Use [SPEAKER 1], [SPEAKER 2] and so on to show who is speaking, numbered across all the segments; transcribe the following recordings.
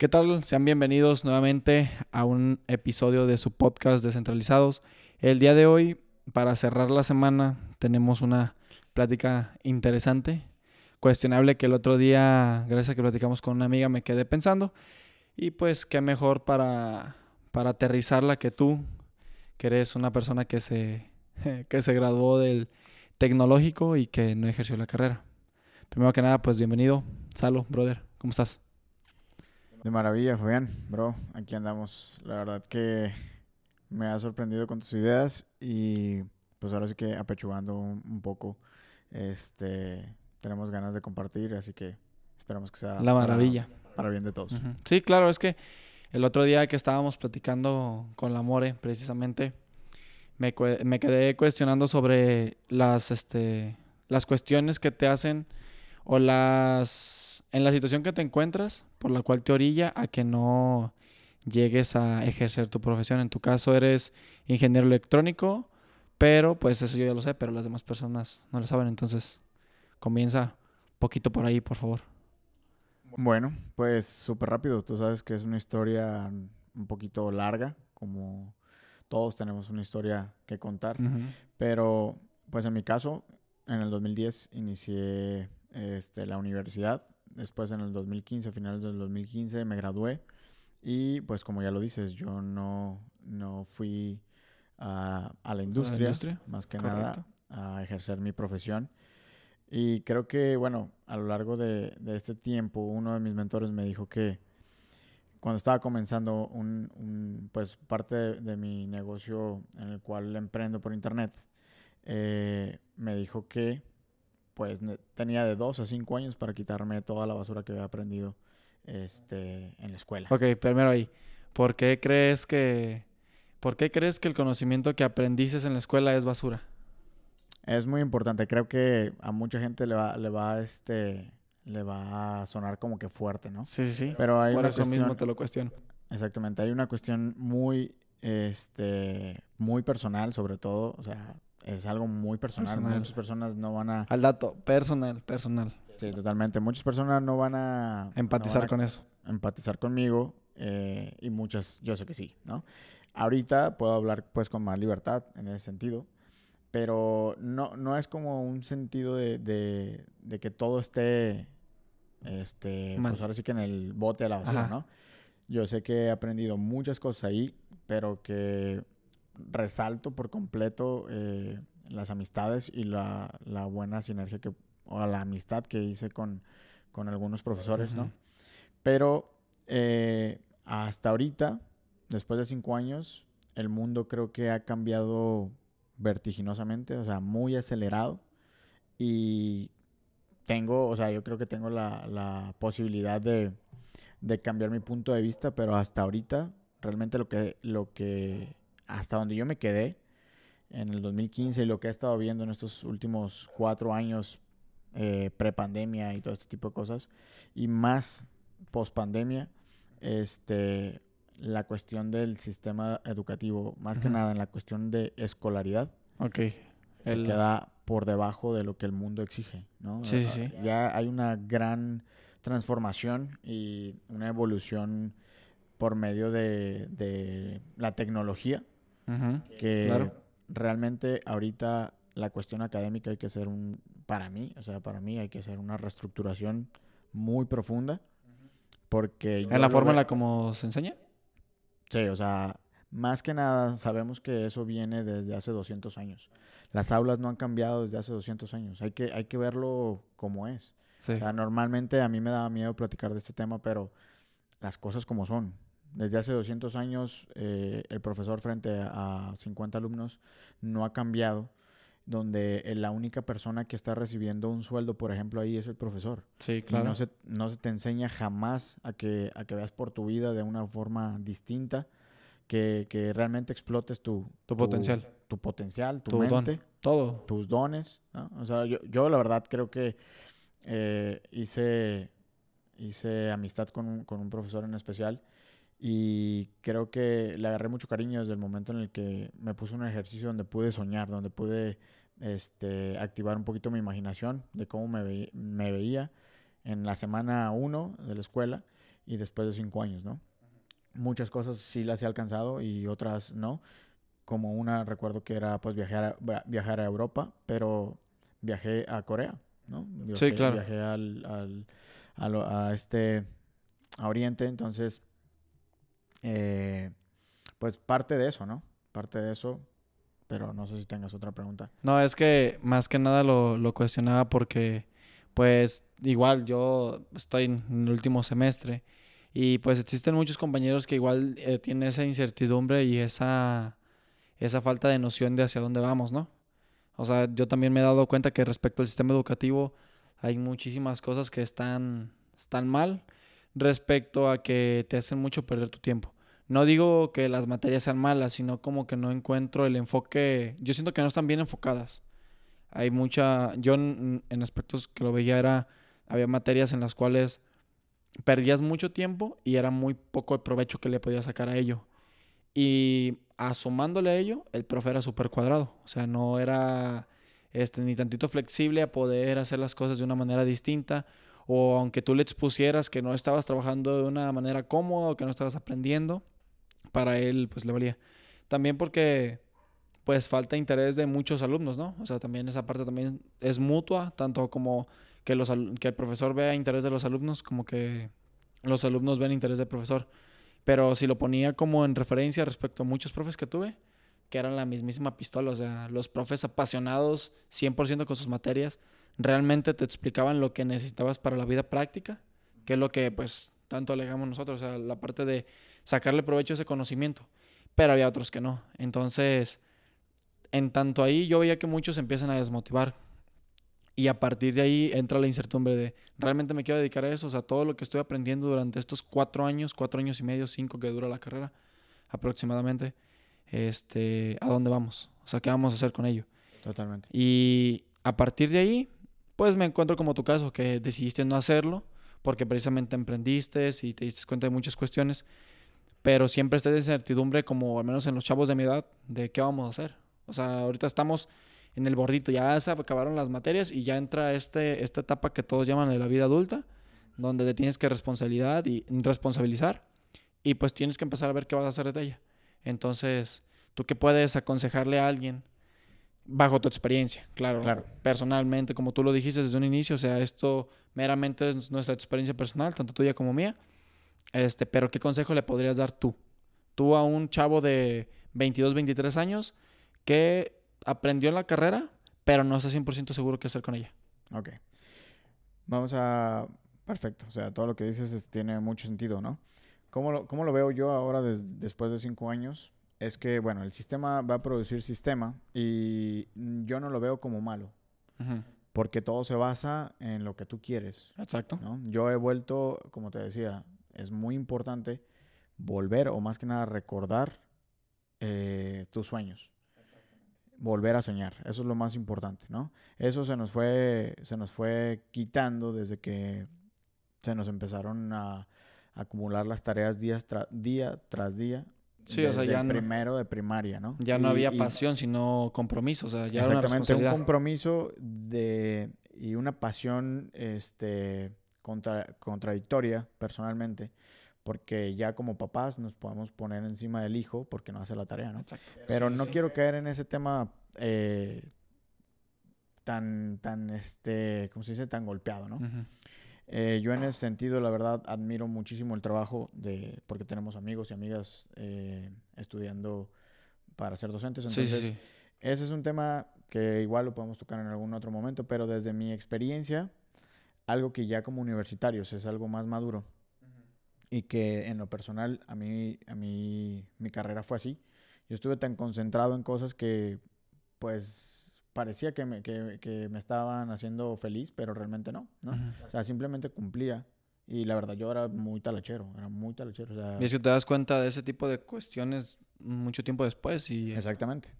[SPEAKER 1] ¿Qué tal? Sean bienvenidos nuevamente a un episodio de su podcast Descentralizados. El día de hoy, para cerrar la semana, tenemos una plática interesante, cuestionable que el otro día, gracias a que platicamos con una amiga, me quedé pensando. Y pues qué mejor para, para aterrizarla que tú, que eres una persona que se, que se graduó del tecnológico y que no ejerció la carrera. Primero que nada, pues bienvenido. Salo, brother, ¿cómo estás?
[SPEAKER 2] De maravilla, Fabián, bro. Aquí andamos. La verdad que me ha sorprendido con tus ideas y pues ahora sí que apechugando un, poco. Este, tenemos ganas de compartir, así que esperamos que sea
[SPEAKER 1] la maravilla
[SPEAKER 2] para, bien de todos.
[SPEAKER 1] Sí, claro, es que el otro día que estábamos platicando con la More, precisamente, me, me quedé cuestionando sobre las, este, las cuestiones que te hacen o las en la situación que te encuentras, por la cual te orilla a que no llegues a ejercer tu profesión. En tu caso eres ingeniero electrónico, pero pues eso yo ya lo sé, pero las demás personas no lo saben. Entonces, comienza poquito por ahí, por favor.
[SPEAKER 2] Bueno, pues súper rápido. Tú sabes que es una historia un poquito larga, como todos tenemos una historia que contar. Pero, pues en mi caso, en el 2010 inicié este, la universidad Después en el 2015, finales del 2015, me gradué. Y pues como ya lo dices, yo no, no fui a, la, industria, más que nada, a ejercer mi profesión. Y creo que, bueno, a lo largo de, este tiempo, uno de mis mentores me dijo que cuando estaba comenzando un, pues parte de, mi negocio en el cual emprendo por internet, eh, me dijo que pues tenía de dos a cinco años para quitarme toda la basura que había aprendido este, en la escuela.
[SPEAKER 1] Ok, primero ahí. ¿Por qué crees que, por qué crees que el conocimiento que aprendiste en la escuela es basura?
[SPEAKER 2] Es muy importante. Creo que a mucha gente le va, le va, este, le va a sonar como que fuerte, ¿no?
[SPEAKER 1] Sí, sí, sí.
[SPEAKER 2] Pero hay
[SPEAKER 1] Por eso mismo te lo cuestiono.
[SPEAKER 2] Exactamente. Hay una cuestión muy, este, muy personal, sobre todo. O sea, es algo muy personal. Muchas personas no van a...
[SPEAKER 1] Al dato, personal, personal.
[SPEAKER 2] Sí, totalmente. Muchas personas no van a...
[SPEAKER 1] Empatizar con eso.
[SPEAKER 2] Empatizar conmigo eh, y muchas, yo sé que sí, ¿no? Ahorita puedo hablar pues con más libertad en ese sentido, pero no, no es como un sentido de, de, que todo esté, este, pues ahora sí que en el bote de la basura, ¿no? Yo sé que he aprendido muchas cosas ahí, pero que resalto por completo eh, las amistades y la, buena sinergia que, o la amistad que hice con, algunos profesores, ¿no? Pero eh, hasta ahorita, después de cinco años, el mundo creo que ha cambiado vertiginosamente, o sea, muy acelerado. Y tengo, o sea, yo creo que tengo la, posibilidad de, de, cambiar mi punto de vista, pero hasta ahorita, realmente lo que, lo que hasta donde yo me quedé en el 2015 y lo que he estado viendo en estos últimos cuatro años eh, pre-pandemia y todo este tipo de cosas, y más post-pandemia, este, la cuestión del sistema educativo, más que nada en la cuestión de escolaridad,
[SPEAKER 1] okay.
[SPEAKER 2] se queda por debajo de lo que el mundo exige, ¿no?
[SPEAKER 1] Sí, sí.
[SPEAKER 2] Ya hay una gran transformación y una evolución por medio de, de la tecnología que realmente ahorita la cuestión académica hay que hacer un, para mí, o sea, para mí hay que hacer una reestructuración muy profunda. Porque...
[SPEAKER 1] ¿En la forma en la como se enseña?
[SPEAKER 2] Sí, o sea, más que nada sabemos que eso viene desde hace 200 años. Las aulas no han cambiado desde hace 200 años. Hay que, hay que verlo como es. O sea, normalmente a mí me daba miedo platicar de este tema, pero las cosas como son desde hace 200 años eh, el profesor frente a 50 alumnos no ha cambiado, donde la única persona que está recibiendo un sueldo, por ejemplo, ahí es el profesor.
[SPEAKER 1] Sí, claro.
[SPEAKER 2] no se, no se te enseña jamás a que, a que veas por tu vida de una forma distinta, que, que realmente explotes tu,
[SPEAKER 1] tu, potencial.
[SPEAKER 2] Tu potencial, tu, mente.
[SPEAKER 1] todo.
[SPEAKER 2] Tus dones. O sea, yo, yo, la verdad creo que eh, hice, hice amistad con un, con un profesor en especial y creo que le agarré mucho cariño desde el momento en el que me puse un ejercicio donde pude soñar, donde pude este, activar un poquito mi imaginación de cómo me, me veía en la semana 1 de la escuela y después de cinco años, ¿no? Muchas cosas sí las he alcanzado y otras no. Como una, recuerdo que era pues viajar a, viajar a Europa, pero viajé a Corea, ¿no?
[SPEAKER 1] sí, claro.
[SPEAKER 2] Viajé al, al, a, este, a Oriente, entonces, eh, pues parte de eso, ¿no? Parte de eso, pero no sé si tengas otra pregunta.
[SPEAKER 1] No, es que más que nada lo, lo cuestionaba porque, pues, igual yo estoy en el último semestre y pues existen muchos compañeros que igual eh, tienen esa incertidumbre y esa, esa falta de noción de hacia dónde vamos, ¿no? O sea, yo también me he dado cuenta que respecto al sistema educativo hay muchísimas cosas que están, están mal respecto a que te hacen mucho perder tu tiempo. No digo que las materias sean malas, sino como que no encuentro el enfoque. Yo siento que no están bien enfocadas. Hay mucha. Yo en, aspectos que lo veía era. Había materias en las cuales perdías mucho tiempo y era muy poco el provecho que le podías sacar a ello. Y asomándole a ello, el profe era súper cuadrado. O sea, no era este, ni tantito flexible a poder hacer las cosas de una manera distinta. O aunque tú le expusieras que no estabas trabajando de una manera cómoda o que no estabas aprendiendo, para él pues le valía. También porque pues falta interés de muchos alumnos, ¿no? O sea, también esa parte también es mutua, tanto como que, los, que el profesor vea interés de los alumnos, como que los alumnos ven interés del profesor. Pero si lo ponía como en referencia respecto a muchos profes que tuve, que eran la mismísima pistola, o sea, los profes apasionados 100% con sus materias, realmente te explicaban lo que necesitabas para la vida práctica, que es lo que pues tanto alegamos nosotros, o sea, la parte de sacarle provecho a ese conocimiento, pero había otros que no. Entonces, en tanto ahí yo veía que muchos empiezan a desmotivar y a partir de ahí entra la incertidumbre de, ¿realmente me quiero dedicar a eso? O sea, todo lo que estoy aprendiendo durante estos cuatro años, cuatro años y medio, cinco que dura la carrera aproximadamente, este, ¿a dónde vamos? O sea, ¿qué vamos a hacer con ello?
[SPEAKER 2] Totalmente.
[SPEAKER 1] Y a partir de ahí, pues me encuentro como tu caso, que decidiste no hacerlo porque precisamente emprendiste y te diste cuenta de muchas cuestiones, pero siempre está esa incertidumbre, como al menos en los chavos de mi edad, de qué vamos a hacer. O sea, ahorita estamos en el bordito. Ya se acabaron las materias y ya entra este, esta etapa que todos llaman de la vida adulta, donde te tienes que responsabilidad y responsabilizar y pues tienes que empezar a ver qué vas a hacer de ella. Entonces, ¿tú qué puedes aconsejarle a alguien bajo tu experiencia? Claro,
[SPEAKER 2] claro,
[SPEAKER 1] personalmente, como tú lo dijiste desde un inicio, o sea, esto meramente es nuestra experiencia personal, tanto tuya como mía. Este, pero ¿qué consejo le podrías dar tú? Tú a un chavo de 22, 23 años que aprendió en la carrera, pero no está 100% seguro qué hacer con ella.
[SPEAKER 2] Ok. Vamos a... Perfecto. O sea, todo lo que dices tiene mucho sentido, ¿no? ¿Cómo lo, cómo lo veo yo ahora después de cinco años? Es que, bueno, el sistema va a producir sistema y yo no lo veo como malo. Porque todo se basa en lo que tú quieres.
[SPEAKER 1] Exacto.
[SPEAKER 2] ¿no? Yo he vuelto, como te decía, es muy importante volver o más que nada recordar eh, tus sueños volver a soñar. Eso es lo más importante, ¿no? Eso se nos fue, se nos fue quitando desde que se nos empezaron a acumular las tareas día tras día.
[SPEAKER 1] Sí, o sea, ya
[SPEAKER 2] primero de primaria, ¿no?
[SPEAKER 1] Ya no había pasión, sino compromiso, o sea, ya
[SPEAKER 2] exactamente un compromiso de y una pasión, este, contradictoria personalmente porque ya como papás nos podemos poner encima del hijo porque no hace la tarea, ¿no?
[SPEAKER 1] Exacto.
[SPEAKER 2] Pero no quiero caer en ese tema eh, tan, tan, este, ¿cómo se dice? Tan golpeado, ¿no? Eh, yo en ese sentido, la verdad, admiro muchísimo el trabajo de, porque tenemos amigos y amigas eh, estudiando para ser docentes. Entonces, ese es un tema que igual lo podemos tocar en algún otro momento, pero desde mi experiencia, algo que ya como universitarios es algo más maduro y que en lo personal a mí, a mí mi carrera fue así. Yo estuve tan concentrado en cosas que pues parecía que me, que, que me estaban haciendo feliz, pero realmente no, ¿no? O sea, simplemente cumplía. Y la verdad, yo era muy talachero, era muy talachero. O sea,
[SPEAKER 1] y es que te das cuenta de ese tipo de cuestiones mucho tiempo después y...
[SPEAKER 2] Exactamente.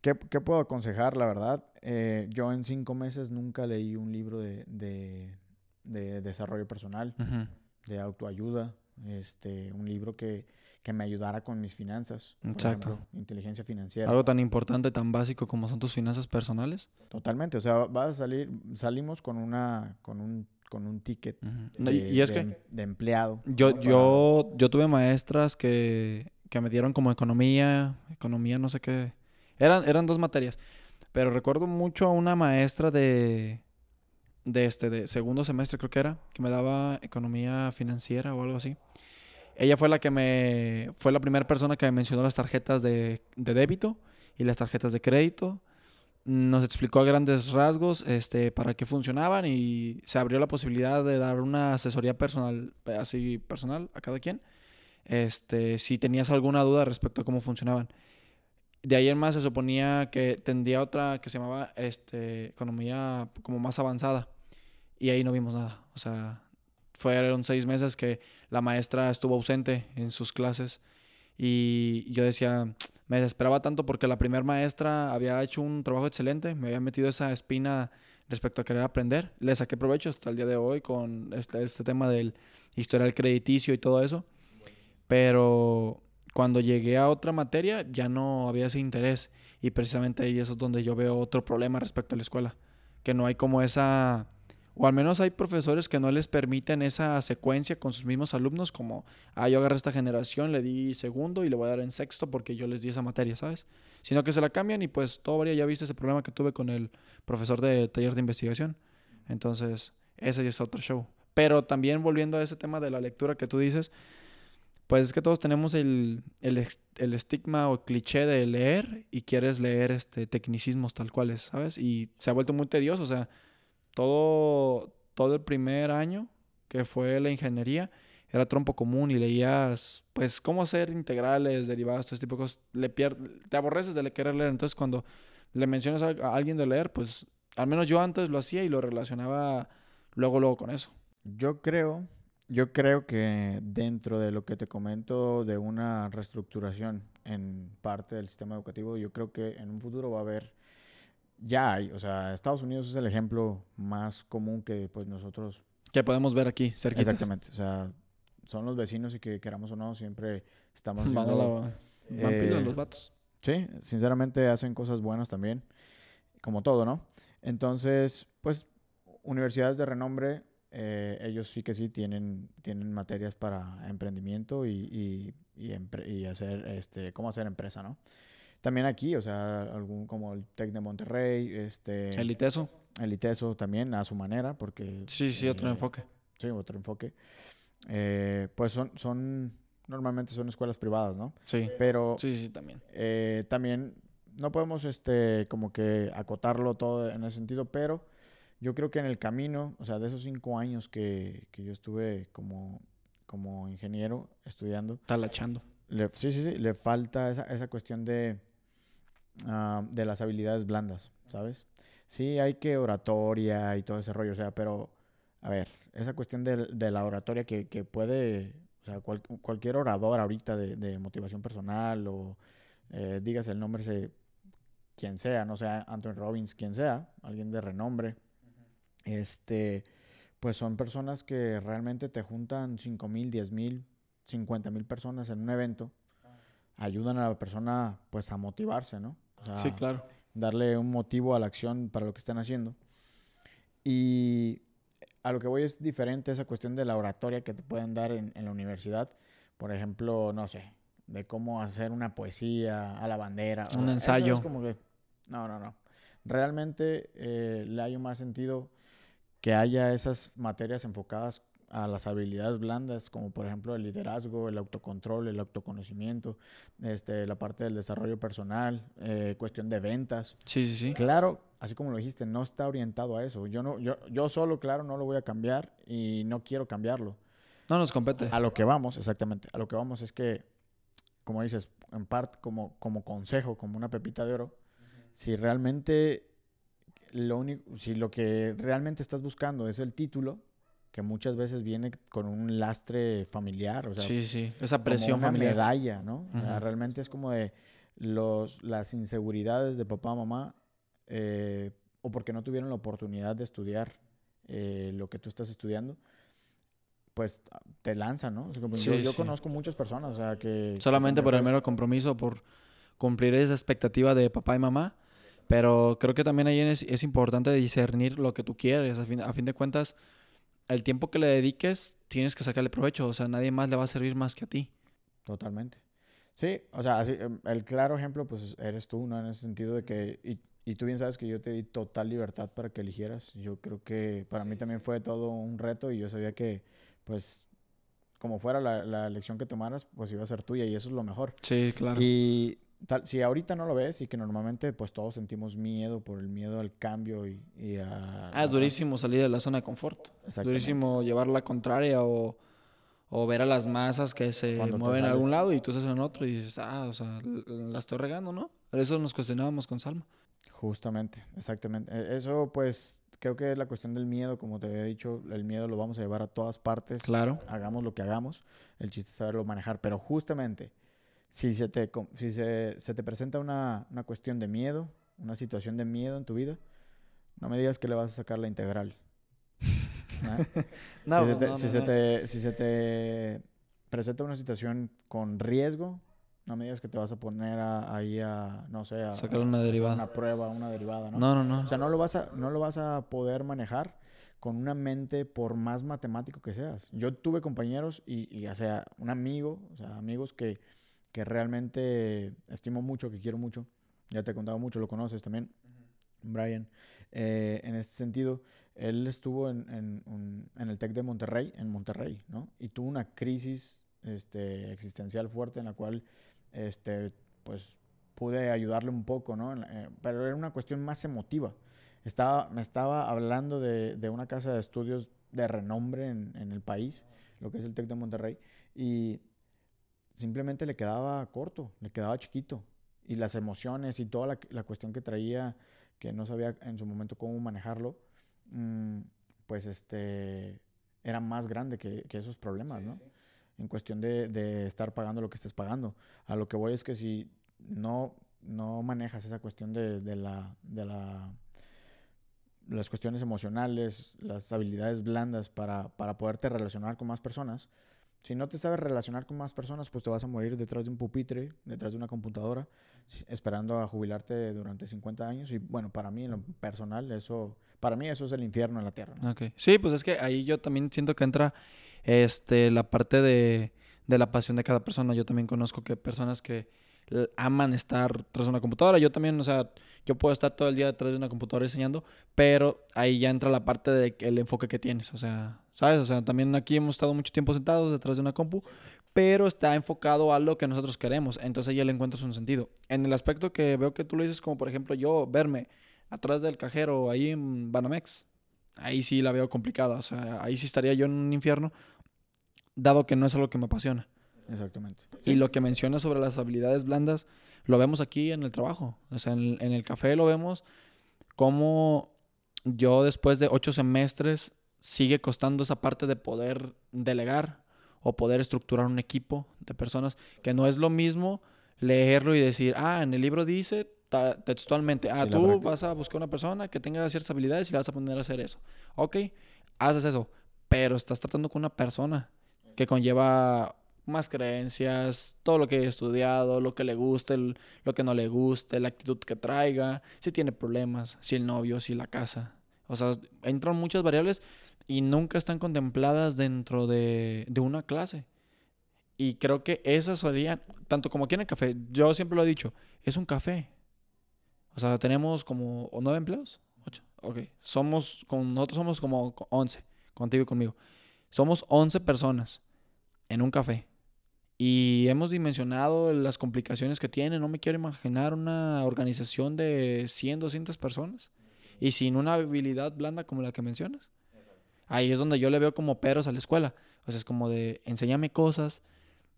[SPEAKER 2] ¿Qué, qué puedo aconsejar, la verdad? Eh, yo en cinco meses nunca leí un libro de, de, de desarrollo personal de autoayuda, este, un libro que, que me ayudara con mis finanzas.
[SPEAKER 1] Exacto.
[SPEAKER 2] inteligencia financiera.
[SPEAKER 1] Algo tan importante, tan básico como son tus finanzas personales.
[SPEAKER 2] Totalmente. O sea, vas a salir, salimos con una, con un, con un ticket de,
[SPEAKER 1] y, es
[SPEAKER 2] de
[SPEAKER 1] que
[SPEAKER 2] em- de empleado.
[SPEAKER 1] yo, yo, yo tuve maestras que, que me dieron como economía, economía, no sé qué. Eran, eran dos materias. Pero recuerdo mucho a una maestra de, de este, de segundo semestre creo que era, que me daba economía financiera o algo así. Ella fue la que me, fue la primera persona que me mencionó las tarjetas de, de débito y las tarjetas de crédito. Nos explicó a grandes rasgos este, para qué funcionaban y se abrió la posibilidad de dar una asesoría personal, así personal a cada quien. Este, si tenías alguna duda respecto a cómo funcionaban. De ahí en más se suponía que tendría otra que se llamaba este, economía como más avanzada. Y ahí no vimos nada. O sea, fueron seis meses que la maestra estuvo ausente en sus clases. Y yo decía, me desesperaba tanto porque la primera maestra había hecho un trabajo excelente, me había metido esa espina respecto a querer aprender. Le saqué provecho hasta el día de hoy con este, este tema del historial crediticio y todo eso. Pero cuando llegué a otra materia ya no había ese interés. Y precisamente ahí eso es donde yo veo otro problema respecto a la escuela. Que no hay como esa... O al menos hay profesores que no les permiten esa secuencia con sus mismos alumnos, como, ah, yo agarré esta generación, le di segundo y le voy a dar en sexto porque yo les di esa materia, ¿sabes? Sino que se la cambian y pues todo varía. Ya viste ese problema que tuve con el profesor de taller de investigación. Entonces, ese es otro show. Pero también volviendo a ese tema de la lectura que tú dices, pues es que todos tenemos el, el estigma o cliché de leer y quieres leer este tecnicismos tal cuales, ¿sabes? Y se ha vuelto muy tedioso, o sea, todo, todo el primer año que fue la ingeniería era trompo común y leías, pues, cómo hacer integrales, derivadas, todo ese tipo de cosas. Te aborreces de querer leer. Entonces, cuando le mencionas a, a alguien de leer, pues, al menos yo antes lo hacía y lo relacionaba luego, luego con eso.
[SPEAKER 2] Yo creo, yo creo que dentro de lo que te comento de una reestructuración en parte del sistema educativo, yo creo que en un futuro va a haber, ya hay, o sea, Estados Unidos es el ejemplo más común que pues nosotros,
[SPEAKER 1] Que podemos ver aquí, cerquita.
[SPEAKER 2] exactamente, o sea, son los vecinos y que queramos o no, siempre estamos
[SPEAKER 1] Van la-
[SPEAKER 2] eh,
[SPEAKER 1] los vatos.
[SPEAKER 2] Sí, sinceramente hacen cosas buenas también, como todo, ¿no? Entonces, pues, universidades de renombre, eh, ellos sí que sí tienen, tienen materias para emprendimiento y, y, y empre- y hacer, este, cómo hacer empresa, ¿no? También aquí, o sea, algún como el TEC de Monterrey, este,
[SPEAKER 1] El ITESO.
[SPEAKER 2] el ITESO también a su manera, porque...
[SPEAKER 1] Sí, sí, otro
[SPEAKER 2] eh,
[SPEAKER 1] enfoque.
[SPEAKER 2] Sí, otro enfoque. Eh, pues son, son, normalmente son escuelas privadas, ¿no?
[SPEAKER 1] Sí.
[SPEAKER 2] Pero
[SPEAKER 1] Sí, sí, también.
[SPEAKER 2] eh, también no podemos este como que acotarlo todo en ese sentido, pero yo creo que en el camino, o sea, de esos cinco años que, que yo estuve como, como ingeniero estudiando,
[SPEAKER 1] Talachando.
[SPEAKER 2] le- sí, sí, sí, le falta esa, esa cuestión de, ah, de las habilidades blandas, ¿sabes? Sí, hay que oratoria y todo ese rollo, o sea, pero, a ver, esa cuestión de, de la oratoria que, que puede, o sea, cual- cualquier orador ahorita de, de motivación personal o eh, digas el nombre, se, quien sea, no sea Anthony Robbins, quien sea, alguien de renombre, este, pues son personas que realmente te juntan 5 mil, 10 mil, 50 mil personas en un evento, ayudan a la persona pues a motivarse, ¿no? O sea,
[SPEAKER 1] Sí, claro.
[SPEAKER 2] darle un motivo a la acción para lo que están haciendo. Y a lo que voy es diferente esa cuestión de la oratoria que te pueden dar en, en la universidad. Por ejemplo, no sé, de cómo hacer una poesía a la bandera. o
[SPEAKER 1] Un
[SPEAKER 2] sea,
[SPEAKER 1] ensayo.
[SPEAKER 2] es como que, no, no, no. Realmente eh, le hay más sentido que haya esas materias enfocadas a las habilidades blandas, como por ejemplo el liderazgo, el autocontrol, el autoconocimiento, este, la parte del desarrollo personal, eh, cuestión de ventas.
[SPEAKER 1] Sí, sí, sí.
[SPEAKER 2] Claro, así como lo dijiste, no está orientado a eso. Yo no, yo, yo solo, claro, no lo voy a cambiar y no quiero cambiarlo.
[SPEAKER 1] No nos compete.
[SPEAKER 2] A lo que vamos, exactamente, a lo que vamos es que, como dices, en parte como, como consejo, como una pepita de oro, si realmente lo único, si lo que realmente estás buscando es el título, que muchas veces viene con un lastre familiar, o sea,
[SPEAKER 1] sí, sí. Esa
[SPEAKER 2] como
[SPEAKER 1] presión
[SPEAKER 2] una
[SPEAKER 1] familiar.
[SPEAKER 2] medalla, ¿no? O sea, realmente es como de los, las inseguridades de papá, mamá, eh, o porque no tuvieron la oportunidad de estudiar eh, lo que tú estás estudiando, pues te lanzan, ¿no? O sea, como yo,
[SPEAKER 1] Sí,
[SPEAKER 2] yo
[SPEAKER 1] sí.
[SPEAKER 2] conozco muchas personas, o sea, que... que
[SPEAKER 1] Solamente
[SPEAKER 2] cuando
[SPEAKER 1] por el mero compromiso, por cumplir esa expectativa de papá y mamá. Pero creo que también ahí es, es importante discernir lo que tú quieres. A fin, a fin de cuentas, el tiempo que le dediques, tienes que sacarle provecho. O sea, nadie más le va a servir más que a ti.
[SPEAKER 2] Totalmente. Sí, o sea, así, em, el claro ejemplo, pues eres tú, ¿no? En ese sentido de que, y, y tú bien sabes que yo te di total libertad para que eligieras. Yo creo que para mí también fue todo un reto y yo sabía que, pues, como fuera la, la elección que tomaras, pues iba a ser tuya y eso es lo mejor.
[SPEAKER 1] Sí, claro.
[SPEAKER 2] Y tal, si ahorita no lo ves y que normalmente pues todos sentimos miedo por el miedo al cambio y, y a...
[SPEAKER 1] Ah, es durísimo salir de la zona de confort.
[SPEAKER 2] Exactamente.
[SPEAKER 1] Durísimo llevar la contraria o, o ver a las masas que se
[SPEAKER 2] Cuando
[SPEAKER 1] mueven a algún lado y tú estás en otro y dices, ah, o sea, la estoy regando, ¿no? Por eso nos cuestionábamos con Salma.
[SPEAKER 2] Justamente, exactamente. E- Eso pues creo que es la cuestión del miedo, como te había dicho, el miedo lo vamos a llevar a todas partes.
[SPEAKER 1] Claro.
[SPEAKER 2] Hagamos lo que hagamos, el chiste es saberlo manejar. Pero justamente, si se te, si se, se te presenta una, una cuestión de miedo, una situación de miedo en tu vida, no me digas que le vas a sacar la integral. ¿ah?
[SPEAKER 1] No,
[SPEAKER 2] si, se
[SPEAKER 1] no,
[SPEAKER 2] te,
[SPEAKER 1] no,
[SPEAKER 2] si,
[SPEAKER 1] no,
[SPEAKER 2] se te, si se te presenta una situación con riesgo, no me digas que te vas a poner a- ahí a, no sé, a
[SPEAKER 1] Sacar una
[SPEAKER 2] a
[SPEAKER 1] derivada.
[SPEAKER 2] una prueba, una derivada, ¿no?
[SPEAKER 1] No, no, no.
[SPEAKER 2] O sea, no lo vas a, no lo vas a poder manejar con una mente por más matemático que seas. Yo tuve compañeros y, y o sea, un amigo, o sea, amigos que, que realmente estimo mucho, que quiero mucho. Ya te he contado mucho, lo conoces también, Brian. Eh, en este sentido, él estuvo en, en, un- en el TEC de Monterrey, en Monterrey, ¿no? Y tuvo una crisis este, existencial fuerte en la cual, este, pues, pude ayudarle un poco, ¿no? Eh, pero era una cuestión más emotiva. Estaba, me estaba hablando de, de una casa de estudios de renombre en, en el país, lo que es el TEC de Monterrey, y simplemente le quedaba corto, le quedaba chiquito. Y las emociones y toda la, la cuestión que traía, que no sabía en su momento cómo manejarlo, mm, pues este, era más grande que, que esos problemas, ¿no? En cuestión de, de estar pagando lo que estés pagando. A lo que voy es que si no, no manejas esa cuestión de, de la, de la, las cuestiones emocionales, las habilidades blandas para, para poderte relacionar con más personas, si no te sabes relacionar con más personas, pues te vas a morir detrás de un pupitre, detrás de una computadora, esperando a jubilarte durante 50 años. Y bueno, para mí, en lo personal, eso, para mí eso es el infierno en la tierra. ¿no?
[SPEAKER 1] Ok. Sí, pues es que ahí yo también siento que entra este, la parte de, de la pasión de cada persona. Yo también conozco que personas que aman estar tras una computadora. Yo también, o sea, yo puedo estar todo el día detrás de una computadora diseñando, pero ahí ya entra la parte de que- el enfoque que tienes. O sea, ¿sabes? O sea, también aquí hemos estado mucho tiempo sentados detrás de una compu, pero está enfocado a lo que nosotros queremos. Entonces ya le encuentras un sentido. En el aspecto que veo que tú lo dices, como por ejemplo yo verme atrás del cajero ahí en Banamex, ahí sí la veo complicada. O sea, ahí sí estaría yo en un infierno, dado que no es algo que me apasiona.
[SPEAKER 2] Exactamente.
[SPEAKER 1] Y lo que mencionas sobre las habilidades blandas, lo vemos aquí en el trabajo. O sea, en, en el café lo vemos como yo después de ocho semestres sigue costando esa parte de poder delegar o poder estructurar un equipo de personas, que no es lo mismo leerlo y decir, ah, en el libro dice textualmente, ah,
[SPEAKER 2] Sí,
[SPEAKER 1] tú vas a buscar una persona que tenga ciertas habilidades y le vas a poner a hacer eso. Ok, haces eso, pero estás tratando con una persona que conlleva más creencias, todo lo que he estudiado, lo que le guste, lo que no le guste, la actitud que traiga, si tiene problemas, si el novio, si la casa. O sea, entran muchas variables y nunca están contempladas dentro de, de una clase. Y creo que esas serían, tanto como aquí en el café, yo siempre lo he dicho, es un café. O sea, tenemos como ¿o nueve empleados. Ocho. Ok. Somos, con, nosotros somos como co- 11, contigo y conmigo. Somos 11 personas en un café. Y hemos dimensionado las complicaciones que tiene. No me quiero imaginar una organización de 100, 200 personas. Y sin una habilidad blanda como la que mencionas. Ahí es donde yo le veo como peros a la escuela. O sea, es como de, enséñame cosas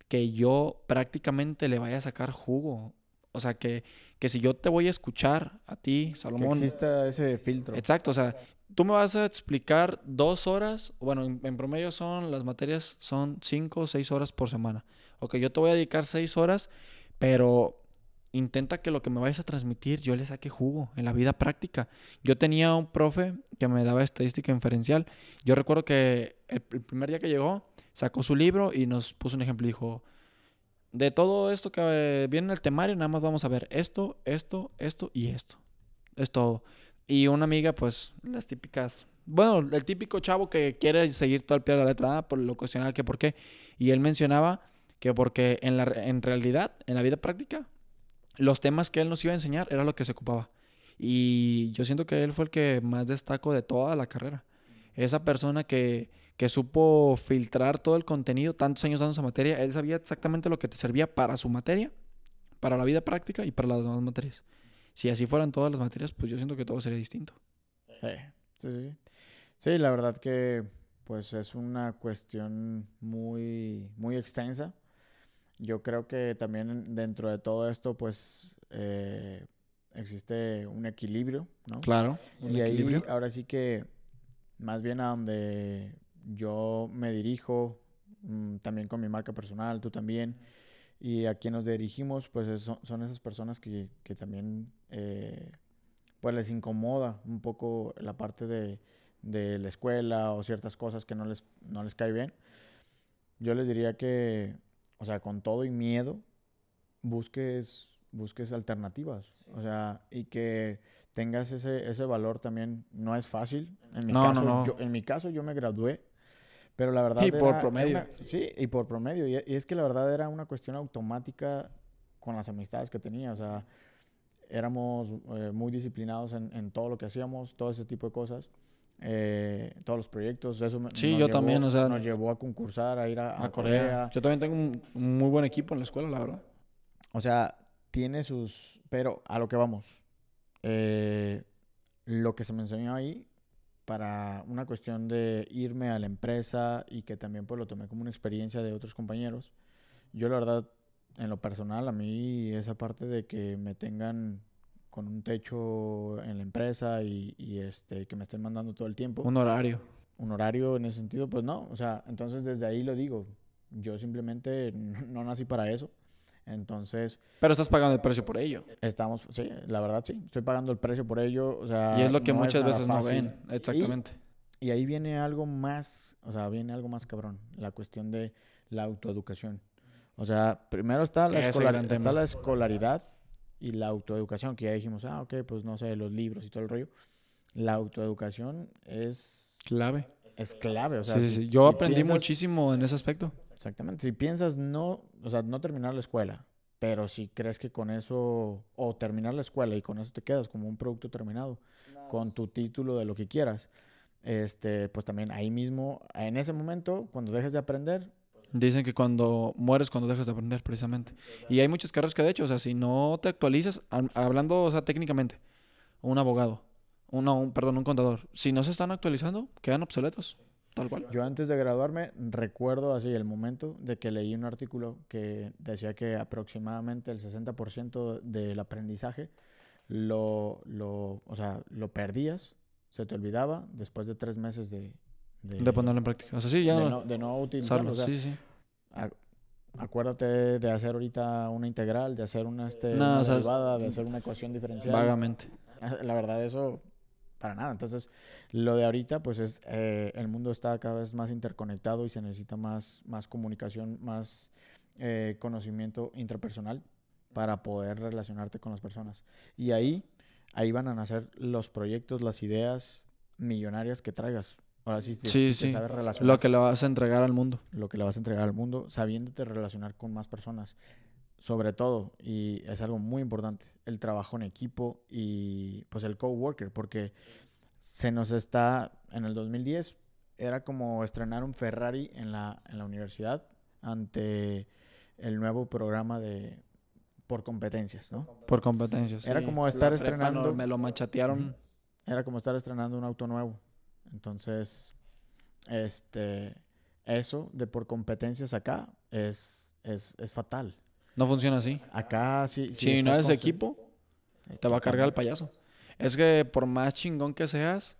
[SPEAKER 1] que yo prácticamente le vaya a sacar jugo. O sea, que, que si yo te voy a escuchar a ti,
[SPEAKER 2] Que
[SPEAKER 1] Salomón.
[SPEAKER 2] exista ese filtro.
[SPEAKER 1] Exacto, o sea, tú me vas a explicar dos horas, bueno, en, en promedio son, las materias son cinco o seis horas por semana. Ok, yo te voy a dedicar seis horas, pero intenta que lo que me vayas a transmitir yo le saque jugo en la vida práctica. Yo tenía un profe que me daba estadística inferencial. Yo recuerdo que el, primer día que llegó, sacó su libro y nos puso un ejemplo y dijo, de todo esto que eh, viene en el temario, nada más vamos a ver esto, esto, esto y esto. Es todo. Y una amiga, pues, las típicas Bueno, el típico chavo que quiere seguir todo el pie de la letra A, por lo cuestionaba que por qué. Y él mencionaba que porque en, la, en realidad, en la vida práctica, los temas que él nos iba a enseñar era lo que se ocupaba. Y yo siento que él fue el que más destaco de toda la carrera. Esa persona que, que supo filtrar todo el contenido, tantos años dando esa materia, él sabía exactamente lo que te servía para su materia, para la vida práctica y para las demás materias. Si así fueran todas las materias, pues yo siento que todo sería distinto.
[SPEAKER 2] Sí, sí, sí. Sí, la verdad que pues es una cuestión muy, muy extensa. Yo creo que también dentro de todo esto, pues eh, existe un equilibrio, ¿no?
[SPEAKER 1] Claro.
[SPEAKER 2] y ahí ahora sí que más bien a donde yo me dirijo, mm, también con mi marca personal, tú también, y a quien nos dirigimos, pues son esas personas que, que también eh, pues les incomoda un poco la parte de, de, la escuela o ciertas cosas que no les, no les cae bien. Yo les diría que, o sea, con todo y miedo, busques, busques alternativas. O sea, y que tengas ese, ese valor también. No es fácil. En mi, caso, Yo, en mi caso, yo me gradué. Pero la verdad.
[SPEAKER 1] Y por promedio.
[SPEAKER 2] sí, y por promedio. Y, y, es que la verdad era una cuestión automática con las amistades que tenía. O sea, éramos eh, muy disciplinados en, en, todo lo que hacíamos, todo ese tipo de cosas. Eh, todos los proyectos, eso
[SPEAKER 1] sí, yo también, o sea,
[SPEAKER 2] nos llevó a concursar, a ir a, Corea.
[SPEAKER 1] Yo también tengo un, muy buen equipo en la escuela, la verdad.
[SPEAKER 2] O sea, tiene sus, pero a lo que vamos, eh, lo que se me enseñó ahí para una cuestión de irme a la empresa y que también pues lo tomé como una experiencia de otros compañeros. Yo la verdad en lo personal, a mí esa parte de que me tengan con un techo en la empresa y, este, que me estén mandando todo el tiempo.
[SPEAKER 1] Un horario.
[SPEAKER 2] Un horario en ese sentido, pues no. O sea, entonces desde ahí lo digo. Yo simplemente no nací para eso. Entonces.
[SPEAKER 1] Pero estás pagando el precio por ello.
[SPEAKER 2] Estamos, sí, la verdad sí. Estoy pagando el precio por ello. O sea.
[SPEAKER 1] Y es lo que muchas veces no ven. Exactamente.
[SPEAKER 2] Y, y, ahí viene algo más, o sea, viene algo más cabrón. La cuestión de la autoeducación. O sea, primero está la, está la escolaridad y la autoeducación, que ya dijimos, ah, ok, pues no sé, los libros y todo el rollo. La autoeducación es...
[SPEAKER 1] Clave.
[SPEAKER 2] Es clave, o sea...
[SPEAKER 1] Sí, sí, Yo aprendí muchísimo en ese aspecto.
[SPEAKER 2] Exactamente. Si piensas no, o sea, no terminar la escuela, pero si crees que con eso, o terminar la escuela y con eso te quedas como un producto terminado, con tu título de lo que quieras, este, pues también ahí mismo, en ese momento, cuando dejes de aprender,
[SPEAKER 1] Dicen que cuando mueres, cuando dejas de aprender, precisamente. Y hay muchas carreras que, de hecho, o sea, si no te actualizas, hablando, o sea, técnicamente, un abogado, un, un, perdón, un contador, si no se están actualizando, quedan obsoletos, tal cual.
[SPEAKER 2] Yo antes de graduarme, recuerdo así el momento de que leí un artículo que decía que aproximadamente el 60% del aprendizaje lo, lo, o sea, lo perdías, se te olvidaba después de tres meses de,
[SPEAKER 1] de, ponerlo en práctica. O sea, sí, ya
[SPEAKER 2] de, no, de no utilizarlo. sí, sí. acuérdate de hacer ahorita una integral, de hacer una, este, derivada, de hacer una ecuación diferencial.
[SPEAKER 1] Vagamente.
[SPEAKER 2] La verdad, eso para nada. Entonces, lo de ahorita, pues es, eh, el mundo está cada vez más interconectado y se necesita más, más comunicación, más eh, conocimiento interpersonal para poder relacionarte con las personas. Y ahí, ahí van a nacer los proyectos, las ideas millonarias que traigas. Ahora sí,
[SPEAKER 1] sí, sí. Lo que le vas a entregar al mundo.
[SPEAKER 2] Lo que le vas a entregar al mundo, sabiéndote relacionar con más personas. Sobre todo, y es algo muy importante, el trabajo en equipo y pues el coworker, porque se nos está, en el 2010, era como estrenar un Ferrari en la, en la universidad ante el nuevo programa de por competencias, ¿no?
[SPEAKER 1] Por competencias.
[SPEAKER 2] Era como estar estrenando.
[SPEAKER 1] me lo machatearon.
[SPEAKER 2] Era como estar estrenando un auto nuevo. Entonces, este, eso de por competencias acá es, es, es fatal.
[SPEAKER 1] No funciona así.
[SPEAKER 2] Acá sí.
[SPEAKER 1] si no eres equipo, te va a cargar el payaso. Es que por más chingón que seas,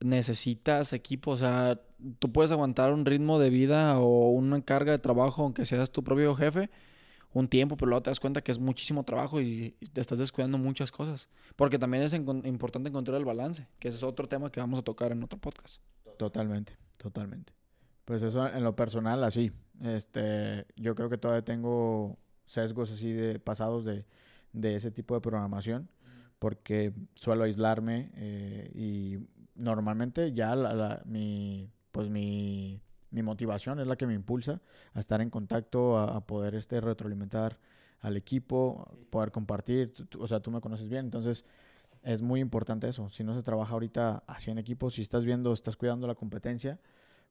[SPEAKER 1] necesitas equipo. O sea, tú puedes aguantar un ritmo de vida o una carga de trabajo, aunque seas tu propio jefe, un tiempo, pero luego te das cuenta que es muchísimo trabajo y te estás descuidando muchas cosas. Porque también es importante encontrar el balance, que ese es otro tema que vamos a tocar en otro podcast.
[SPEAKER 2] Totalmente, totalmente. Pues eso en lo personal, así. Este, yo creo que todavía tengo sesgos así de pasados de, ese tipo de programación, porque suelo aislarme eh, y normalmente ya mi, pues mi, mi motivación es la que me impulsa a estar en contacto, a, a poder este, retroalimentar al equipo, poder compartir. Tú- tú- o sea, tú me conoces bien, entonces es muy importante eso. Si no se trabaja ahorita así en equipo, si estás viendo, estás cuidando la competencia,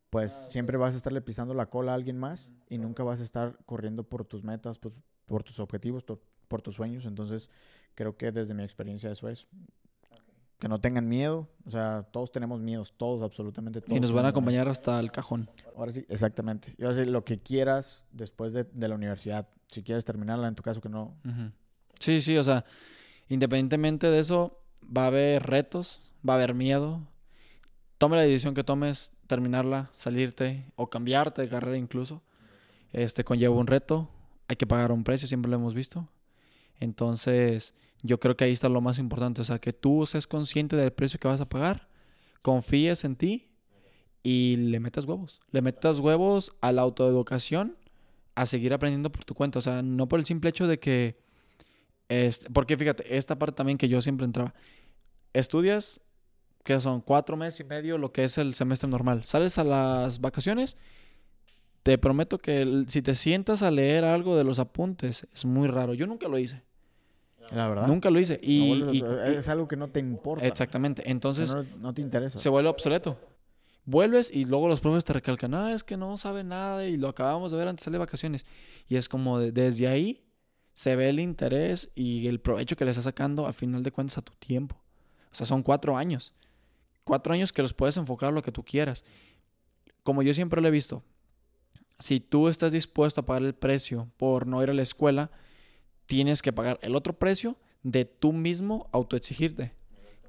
[SPEAKER 2] pues siempre vas a estarle pisando la cola a alguien más y nunca vas a estar corriendo por tus metas, pues, por tus objetivos, tu- por tus sueños. Entonces, creo que desde mi experiencia eso es. Que no tengan miedo. O sea, todos tenemos miedos, todos, absolutamente todos.
[SPEAKER 1] Y nos van a acompañar hasta el cajón.
[SPEAKER 2] Ahora sí, exactamente. Y ahora sí, lo que quieras después de, de la universidad. Si quieres terminarla, en tu caso que no.
[SPEAKER 1] Sí, sí, o sea, independientemente de eso, va a haber retos, va a haber miedo. Tome la decisión que tomes, terminarla, salirte o cambiarte de carrera incluso. Este conlleva un reto, hay que pagar un precio, siempre lo hemos visto. Entonces, yo creo que ahí está lo más importante, o sea, que tú seas consciente del precio que vas a pagar, confíes en ti y le metas huevos. Le metas huevos a la autoeducación, a seguir aprendiendo por tu cuenta, o sea, no por el simple hecho de que este, porque fíjate, esta parte también que yo siempre entraba. Estudias, que son cuatro meses y medio, lo que es el semestre normal. Sales a las vacaciones, te prometo que si te sientas a leer algo de los apuntes, es muy raro. Yo nunca lo hice.
[SPEAKER 2] La verdad.
[SPEAKER 1] Nunca lo hice.
[SPEAKER 2] No
[SPEAKER 1] Y,
[SPEAKER 2] vuelves a-
[SPEAKER 1] y- y-
[SPEAKER 2] es algo que no te importa.
[SPEAKER 1] exactamente. Entonces,
[SPEAKER 2] no, no te interesa.
[SPEAKER 1] se vuelve obsoleto. Vuelves y luego los profes te recalcan, ah, es que no sabe nada y lo acabamos de ver antes de salir de vacaciones. Y es como de- desde ahí se ve el interés y el provecho que le estás sacando al final de cuentas a tu tiempo. O sea, son cuatro años. Cuatro años que los puedes enfocar a lo que tú quieras. Como yo siempre lo he visto, si tú estás dispuesto a pagar el precio por no ir a la escuela, tienes que pagar el otro precio de tú mismo autoexigirte.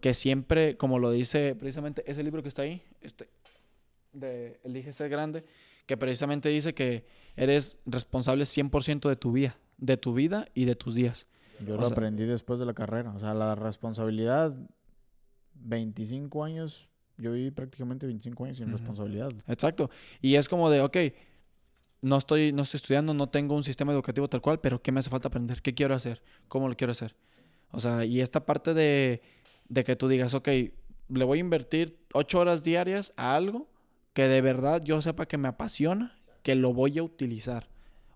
[SPEAKER 1] Que siempre, como lo dice precisamente ese libro que está ahí, este, de Elige ser grande, que precisamente dice que eres responsable 100% de tu vida, de tu vida y de tus días.
[SPEAKER 2] Yo
[SPEAKER 1] o
[SPEAKER 2] lo
[SPEAKER 1] sea-
[SPEAKER 2] aprendí después de la carrera. O sea, la responsabilidad, 25 años. Yo viví prácticamente 25 años sin
[SPEAKER 1] Ujú.
[SPEAKER 2] responsabilidad.
[SPEAKER 1] Exacto. Y es como de, ok, no estoy, no estoy estudiando, no tengo un sistema educativo tal cual, pero ¿qué me hace falta aprender? ¿Qué quiero hacer? ¿Cómo lo quiero hacer? O sea, y esta parte de, de que tú digas, ok, le voy a invertir ocho horas diarias a algo que de verdad yo sepa que me apasiona, que lo voy a utilizar.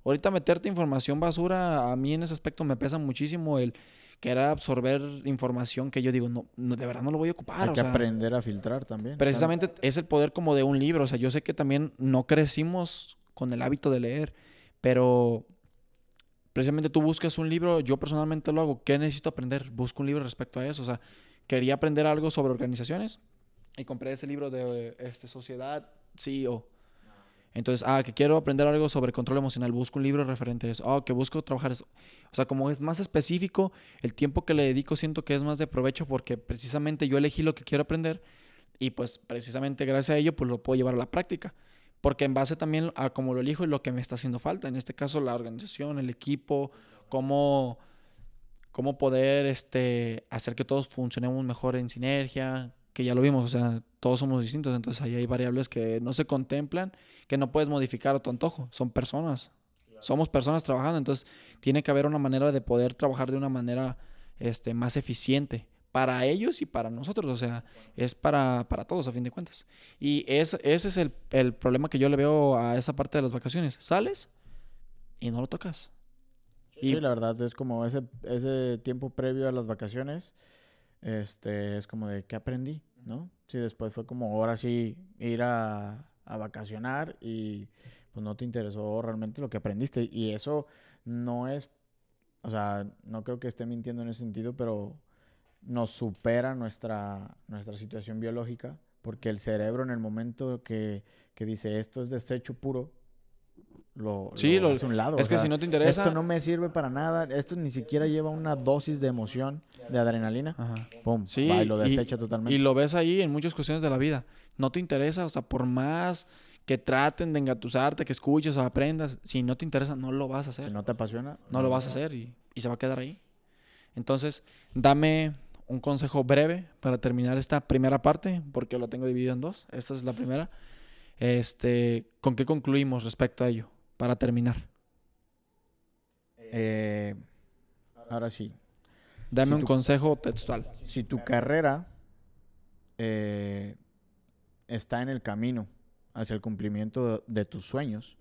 [SPEAKER 1] Ahorita meterte información basura, a mí en ese aspecto me pesa muchísimo el querer absorber información que yo digo, no, no de verdad no lo voy a ocupar.
[SPEAKER 2] Hay
[SPEAKER 1] o
[SPEAKER 2] que
[SPEAKER 1] sea,
[SPEAKER 2] aprender a filtrar también.
[SPEAKER 1] Precisamente es el poder como de un libro. O sea, yo sé que también no crecimos con el hábito de leer, pero precisamente tú buscas un libro, yo personalmente lo hago. ¿Qué necesito aprender? Busco un libro respecto a eso. O sea, quería aprender algo sobre organizaciones y compré ese libro de este, Sociedad CEO. Entonces, ah, que quiero aprender algo sobre control emocional, busco un libro referente a eso. Ah, que busco trabajar eso. O sea, como es más específico, el tiempo que le dedico siento que es más de provecho porque precisamente yo elegí lo que quiero aprender y pues precisamente gracias a ello pues lo puedo llevar a la práctica. Porque en base también a cómo lo elijo y lo que me está haciendo falta. En este caso, la organización, el equipo, cómo, cómo poder este, hacer que todos funcionemos mejor en sinergia, que ya lo vimos, o sea, todos somos distintos, entonces ahí hay variables que no se contemplan, que no puedes modificar a tu antojo, son personas, somos personas trabajando, entonces tiene que haber una manera de poder trabajar de una manera este, más eficiente para ellos y para nosotros, o sea, es para, para todos a fin de cuentas. Y es, ese es el, el problema que yo le veo a esa parte de las vacaciones, sales y no lo tocas. Y
[SPEAKER 2] Sí, la verdad es como ese, ese tiempo previo a las vacaciones, este, es como de qué aprendí, ¿no? Sí, después fue como ahora sí ir a, a vacacionar y pues no te interesó realmente lo que aprendiste. Y eso no es, o sea, no creo que esté mintiendo en ese sentido, pero nos supera nuestra, nuestra situación biológica, porque el cerebro en el momento que, que dice esto es desecho puro, lo,
[SPEAKER 1] Sí,
[SPEAKER 2] lo
[SPEAKER 1] lo-
[SPEAKER 2] hace a un lado.
[SPEAKER 1] es
[SPEAKER 2] o
[SPEAKER 1] que
[SPEAKER 2] sea,
[SPEAKER 1] si no te interesa...
[SPEAKER 2] esto no me sirve para nada. Esto ni siquiera lleva una dosis de emoción, de adrenalina.
[SPEAKER 1] Ajá.
[SPEAKER 2] Pum,
[SPEAKER 1] Sí,
[SPEAKER 2] va y lo
[SPEAKER 1] y-
[SPEAKER 2] desecha totalmente.
[SPEAKER 1] Y lo ves ahí en muchas cuestiones de la vida. No te interesa, o sea, por más que traten de engatusarte, que escuches o aprendas, si no te interesa, no lo vas a hacer.
[SPEAKER 2] si no te apasiona,
[SPEAKER 1] no lo vas a hacer y, y se va a quedar ahí. Entonces, dame un consejo breve para terminar esta primera parte, porque lo tengo dividido en dos. Esta es la primera. Este, ¿con qué concluimos respecto a ello? Para terminar.
[SPEAKER 2] Eh, ahora sí,
[SPEAKER 1] Dame
[SPEAKER 2] Si
[SPEAKER 1] un consejo textual.
[SPEAKER 2] si tu carrera eh, está en el camino hacia el cumplimiento de tus sueños,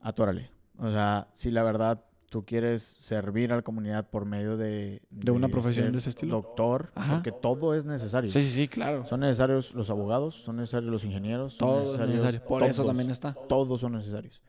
[SPEAKER 2] atórale. O sea, si la verdad tú quieres servir a la comunidad por medio de...
[SPEAKER 1] De una profesión de ese estilo.
[SPEAKER 2] Doctor,
[SPEAKER 1] Ajá.
[SPEAKER 2] porque todo es necesario.
[SPEAKER 1] Sí, sí, sí, claro.
[SPEAKER 2] Son necesarios los abogados, son necesarios los ingenieros, son
[SPEAKER 1] Todo es
[SPEAKER 2] necesarios
[SPEAKER 1] necesario. Por eso
[SPEAKER 2] todos.
[SPEAKER 1] también está.
[SPEAKER 2] Todos son necesarios.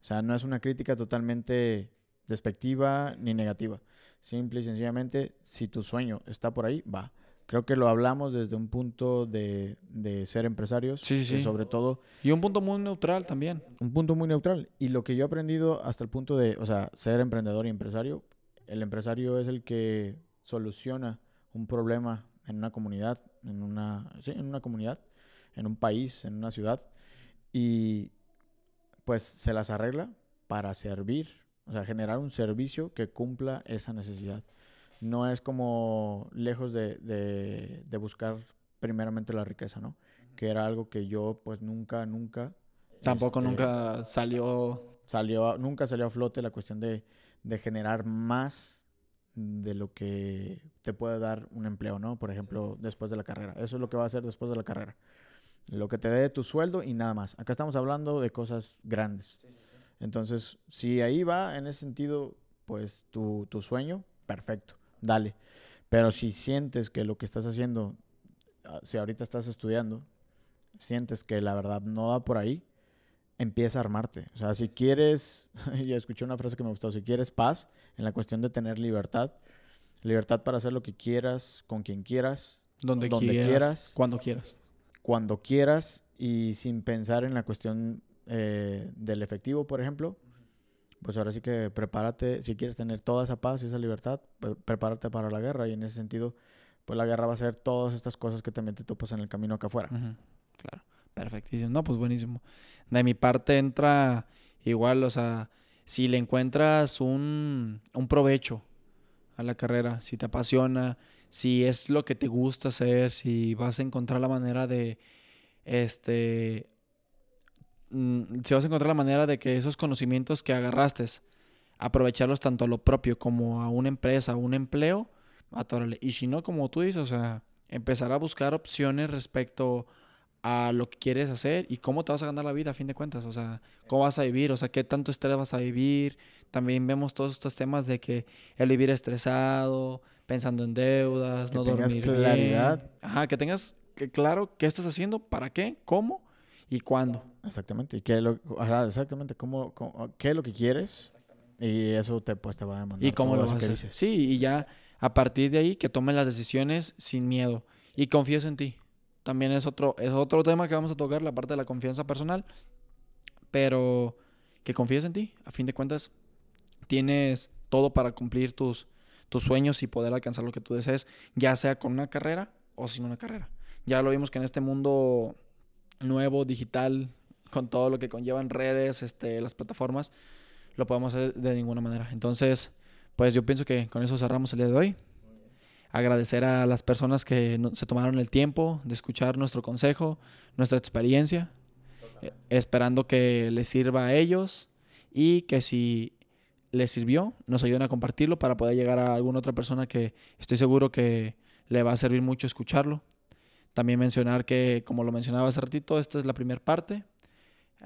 [SPEAKER 2] O sea, no es una crítica totalmente despectiva ni negativa. Simple y sencillamente, si tu sueño está por ahí, va. Creo que lo hablamos desde un punto de, de ser empresarios.
[SPEAKER 1] Sí, sí,
[SPEAKER 2] que
[SPEAKER 1] sí.
[SPEAKER 2] Sobre todo,
[SPEAKER 1] Y un punto muy neutral también.
[SPEAKER 2] un punto muy neutral. Y lo que yo he aprendido hasta el punto de, o sea, ser emprendedor y empresario, el empresario es el que soluciona un problema en una comunidad, en una, sí, en una comunidad, en un país, en una ciudad, y pues se las arregla para servir, o sea, generar un servicio que cumpla esa necesidad. No es como lejos de, de- de buscar primeramente la riqueza, ¿no? Que era algo que yo pues nunca, nunca...
[SPEAKER 1] Tampoco
[SPEAKER 2] este,
[SPEAKER 1] nunca salió.
[SPEAKER 2] salió, nunca salió a flote la cuestión de, de generar más de lo que te puede dar un empleo, ¿no? Por ejemplo, después de la carrera. Eso es lo que va a hacer después de la carrera. Lo que te dé tu sueldo y nada más. Acá estamos hablando de cosas grandes. Entonces, si ahí va, en ese sentido, pues tu, tu sueño, perfecto, dale. Pero si sientes que lo que estás haciendo, ah, si ahorita estás estudiando, sientes que la verdad no va por ahí, empieza a armarte. O sea, si quieres, ya escuché una frase que me gustó, si quieres paz en la cuestión de tener libertad, libertad para hacer lo que quieras, con quien quieras,
[SPEAKER 1] Donde,
[SPEAKER 2] Donde
[SPEAKER 1] quieras,
[SPEAKER 2] quieras.
[SPEAKER 1] Cuando quieras.
[SPEAKER 2] cuando quieras y sin pensar en la cuestión eh, del efectivo, por ejemplo, pues ahora sí que prepárate, si quieres tener toda esa paz y esa libertad, pre- prepárate para la guerra y en ese sentido, pues la guerra va a ser todas estas cosas que también te topas en el camino acá afuera.
[SPEAKER 1] Claro. Perfectísimo. No, pues buenísimo. De mi parte entra igual, o sea, si le encuentras un, un provecho a la carrera, si te apasiona, si es lo que te gusta hacer, si vas a encontrar la manera de, este, si vas a encontrar la manera de que esos conocimientos que agarraste, aprovecharlos tanto a lo propio como a una empresa, a un empleo, atórale. Y si no, como tú dices, o sea, empezar a buscar opciones respecto a lo que quieres hacer y cómo te vas a ganar la vida a fin de cuentas, o sea, cómo vas a vivir, o sea, qué tanto estrés vas a vivir. También vemos todos estos temas de que el vivir estresado, pensando en deudas,
[SPEAKER 2] Que
[SPEAKER 1] no
[SPEAKER 2] tengas
[SPEAKER 1] dormir
[SPEAKER 2] claridad.
[SPEAKER 1] bien. Ajá, que tengas que claro qué estás haciendo, para qué, cómo y cuándo.
[SPEAKER 2] Exactamente. Y qué es lo, ajá, exactamente, cómo, cómo- qué es lo que quieres y eso te, pues, te va a demandar.
[SPEAKER 1] y cómo lo vas a
[SPEAKER 2] que
[SPEAKER 1] hacer.
[SPEAKER 2] dices.
[SPEAKER 1] Sí, y ya a partir de ahí que tomen las decisiones sin miedo y confíes en ti. También es otro es otro tema que vamos a tocar, la parte de la confianza personal, pero que confíes en ti. A fin de cuentas tienes todo para cumplir tus tus sueños y poder alcanzar lo que tú desees, ya sea con una carrera o sin una carrera. Ya lo vimos que en este mundo nuevo, digital, con todo lo que conllevan redes, este, las plataformas, lo podemos hacer de ninguna manera. Entonces, pues yo pienso que con eso cerramos el día de hoy. Agradecer a las personas que no- se tomaron el tiempo de escuchar nuestro consejo, nuestra experiencia, eh, esperando que les sirva a ellos y que si les sirvió, nos ayuden a compartirlo para poder llegar a alguna otra persona que estoy seguro que le va a servir mucho escucharlo. También mencionar que, como lo mencionaba hace ratito, esta es la primera parte.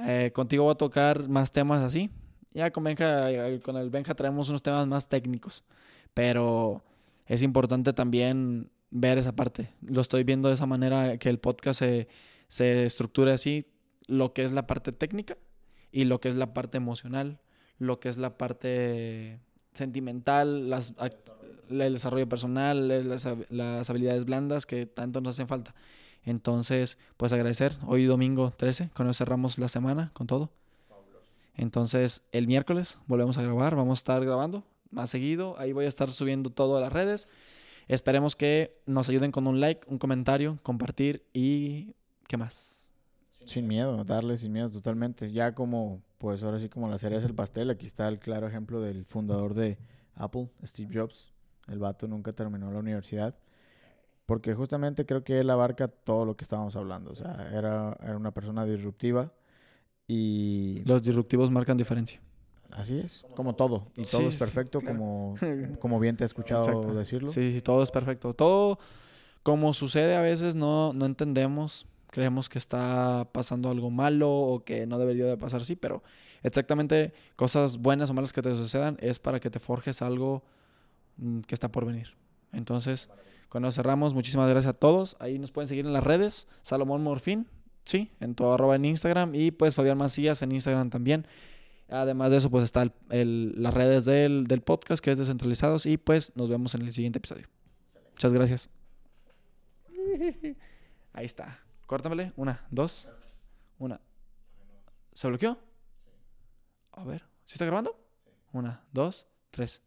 [SPEAKER 1] Eh, contigo voy a tocar más temas así. Ya con Benja, eh, con el Benja traemos unos temas más técnicos. Pero es importante también ver esa parte. Lo estoy viendo de esa manera que el podcast se, se estructure así. Lo que es la parte técnica y lo que es la parte emocional, lo que es la parte sentimental, las, el desarrollo personal, las, hab- las habilidades blandas que tanto nos hacen falta. Entonces, pues agradecer. Hoy domingo 13, con eso cerramos la semana con todo. Entonces, el miércoles volvemos a grabar, vamos a estar grabando más seguido. Ahí voy a estar subiendo todo a las redes. Esperemos que nos ayuden con un like, un comentario, compartir y ¿qué más?
[SPEAKER 2] Sin miedo, darle sin miedo totalmente. Ya como, pues ahora sí como la cereza del pastel, aquí está el claro ejemplo del fundador de Apple, Steve Jobs. El vato nunca terminó la universidad. Porque justamente creo que él abarca todo lo que estábamos hablando. O sea, era, era una persona disruptiva y
[SPEAKER 1] Los disruptivos marcan diferencia.
[SPEAKER 2] así es, como todo. Y todo
[SPEAKER 1] Sí,
[SPEAKER 2] es
[SPEAKER 1] sí,
[SPEAKER 2] perfecto
[SPEAKER 1] claro.
[SPEAKER 2] como, como bien te he escuchado
[SPEAKER 1] Exacto.
[SPEAKER 2] decirlo.
[SPEAKER 1] Sí, sí, todo es perfecto. Todo como sucede a veces, no, no entendemos. Creemos que está pasando algo malo o que no debería de pasar así, pero exactamente cosas buenas o malas que te sucedan es para que te forjes algo que está por venir. Entonces, cuando cerramos, muchísimas gracias a todos. Ahí nos pueden seguir en las redes, Salomón Morfín, sí, en todo arroba en Instagram y pues Fabián Macías en Instagram también. Además de eso, pues está el, las redes del, del podcast que es Descentralizados y pues nos vemos en el siguiente episodio. Muchas gracias. Ahí está. Córtamele. Una, dos, una. ¿Se bloqueó? A ver. ¿Sí está grabando? Una, dos, tres.